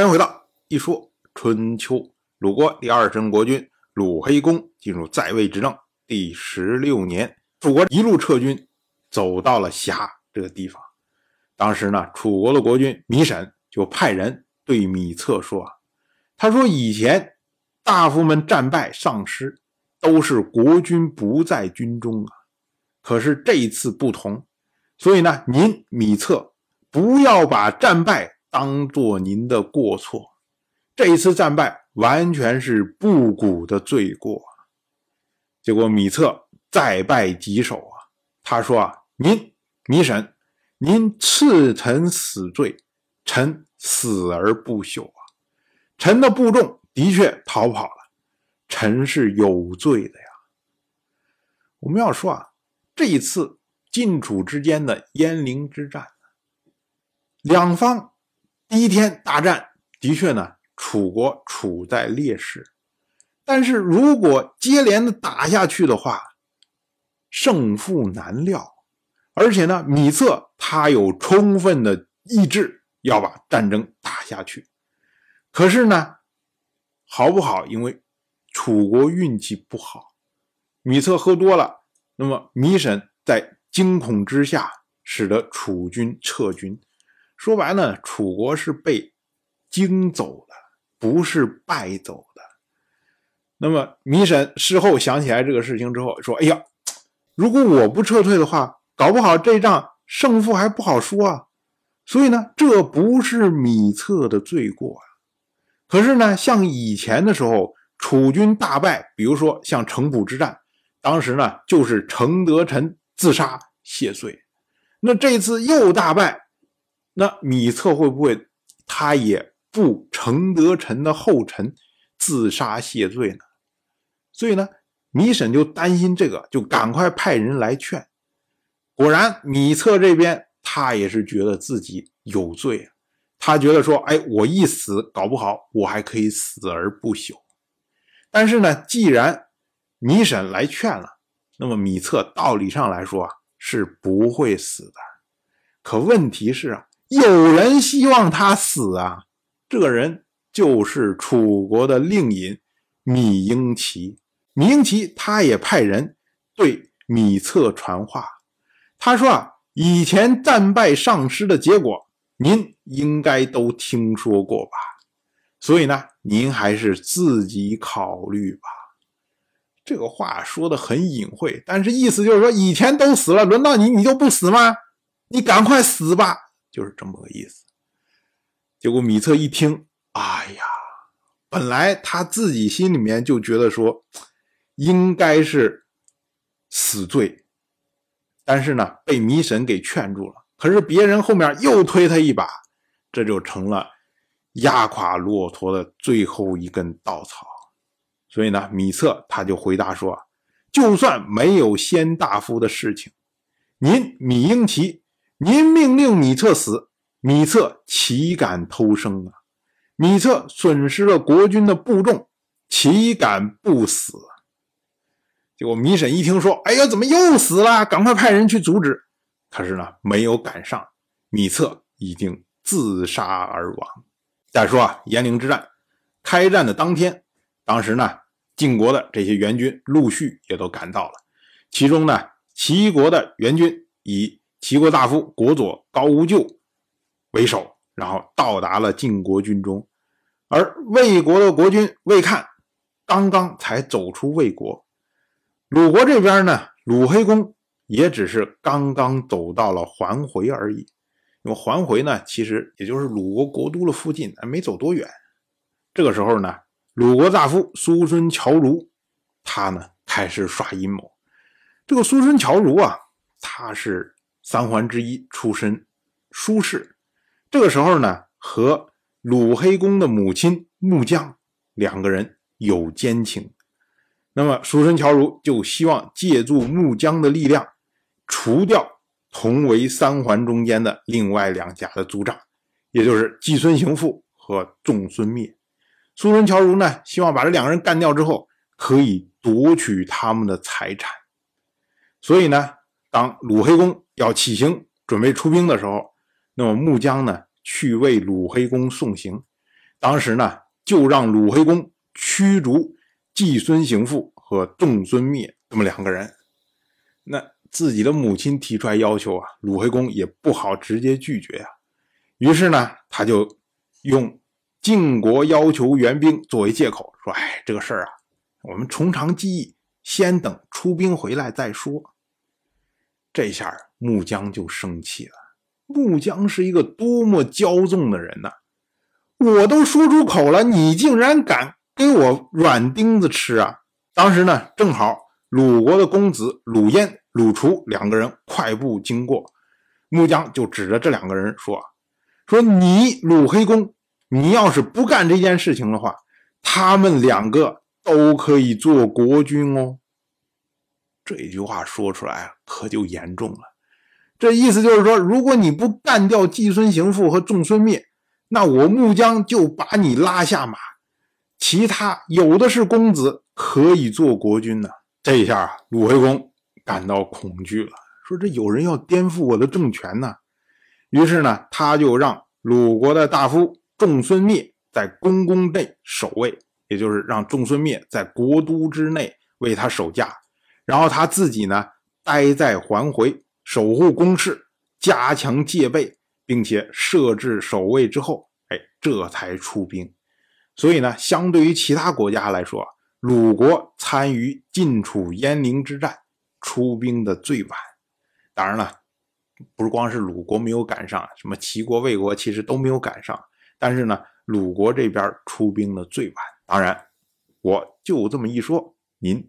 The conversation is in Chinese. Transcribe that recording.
欢迎回到一说春秋。鲁国第二任国君鲁黑公进入在位执政第十六年，楚国一路撤军，走到了峡这个地方。当时呢，楚国的国君米沈就派人对米策说：“啊他说以前大夫们战败丧失，都是国君不在军中啊。可是这一次不同，所以呢，您米策不要把战败。”当做您的过错，这一次战败完全是不古的罪过。结果米策再败棘手啊！他说啊：“您米审，您赐臣死罪，臣死而不朽啊！臣的部众的确逃跑了，臣是有罪的呀。”我们要说啊，这一次晋楚之间的鄢陵之战，两方。第一天大战的确呢，楚国处在劣势，但是如果接连的打下去的话，胜负难料。而且呢，米策他有充分的意志要把战争打下去。可是呢，好不好？因为楚国运气不好，米策喝多了，那么米沈在惊恐之下，使得楚军撤军。说白了，楚国是被惊走的，不是败走的。那么米沈事后想起来这个事情之后，说：“哎呀，如果我不撤退的话，搞不好这仗胜负还不好说啊。”所以呢，这不是米策的罪过啊。可是呢，像以前的时候，楚军大败，比如说像城濮之战，当时呢就是程德臣自杀谢罪。那这次又大败。那米策会不会他也步承德臣的后尘，自杀谢罪呢？所以呢，米沈就担心这个，就赶快派人来劝。果然，米策这边他也是觉得自己有罪啊，他觉得说，哎，我一死，搞不好我还可以死而不朽。但是呢，既然米沈来劝了，那么米策道理上来说啊，是不会死的。可问题是啊。有人希望他死啊！这个人就是楚国的令尹米英奇。米英奇他也派人对米策传话，他说啊，以前战败丧失的结果，您应该都听说过吧？所以呢，您还是自己考虑吧。这个话说的很隐晦，但是意思就是说，以前都死了，轮到你，你就不死吗？你赶快死吧！就是这么个意思。结果米策一听，哎呀，本来他自己心里面就觉得说应该是死罪，但是呢被米神给劝住了。可是别人后面又推他一把，这就成了压垮骆驼的最后一根稻草。所以呢，米策他就回答说：“就算没有先大夫的事情，您米英奇。”您命令米策死，米策岂敢偷生啊？米策损失了国君的部众，岂敢不死？结果米沈一听说，哎呀，怎么又死了？赶快派人去阻止。可是呢，没有赶上，米策已经自杀而亡。再说啊，鄢陵之战开战的当天，当时呢，晋国的这些援军陆续也都赶到了，其中呢，齐国的援军以齐国大夫国佐高无咎为首，然后到达了晋国军中，而魏国的国君魏看刚刚才走出魏国。鲁国这边呢，鲁黑公也只是刚刚走到了环回而已。那么环回呢，其实也就是鲁国国都的附近，没走多远。这个时候呢，鲁国大夫苏孙侨如，他呢开始耍阴谋。这个苏孙侨如啊，他是。三桓之一出身，舒氏。这个时候呢，和鲁黑公的母亲穆姜两个人有奸情。那么，叔孙侨如就希望借助穆姜的力量，除掉同为三桓中间的另外两家的族长，也就是季孙行父和仲孙灭。叔孙侨如呢，希望把这两个人干掉之后，可以夺取他们的财产。所以呢，当鲁黑公。要起行准备出兵的时候，那么穆姜呢去为鲁黑公送行，当时呢，就让鲁黑公驱逐季孙行父和仲孙灭这么两个人。那自己的母亲提出来要求啊，鲁黑公也不好直接拒绝呀。于是呢，他就用晋国要求援兵作为借口，说：“哎，这个事儿啊，我们从长计议，先等出兵回来再说。”这下木姜就生气了。木姜是一个多么骄纵的人呐！我都说出口了，你竟然敢给我软钉子吃啊！当时呢，正好鲁国的公子鲁燕、鲁除两个人快步经过，木姜就指着这两个人说：“说你鲁黑公，你要是不干这件事情的话，他们两个都可以做国君哦。”这句话说出来可就严重了。这意思就是说，如果你不干掉季孙行父和仲孙灭，那我穆姜就把你拉下马，其他有的是公子可以做国君呢。这一下，鲁惠公感到恐惧了，说这有人要颠覆我的政权呢。于是呢，他就让鲁国的大夫仲孙灭在宫宫内守卫，也就是让仲孙灭在国都之内为他守驾，然后他自己呢待在环回。守护宫室，加强戒备，并且设置守卫之后，哎，这才出兵。所以呢，相对于其他国家来说，鲁国参与晋楚鄢陵之战出兵的最晚。当然了，不是光是鲁国没有赶上，什么齐国、魏国其实都没有赶上。但是呢，鲁国这边出兵的最晚。当然，我就这么一说，您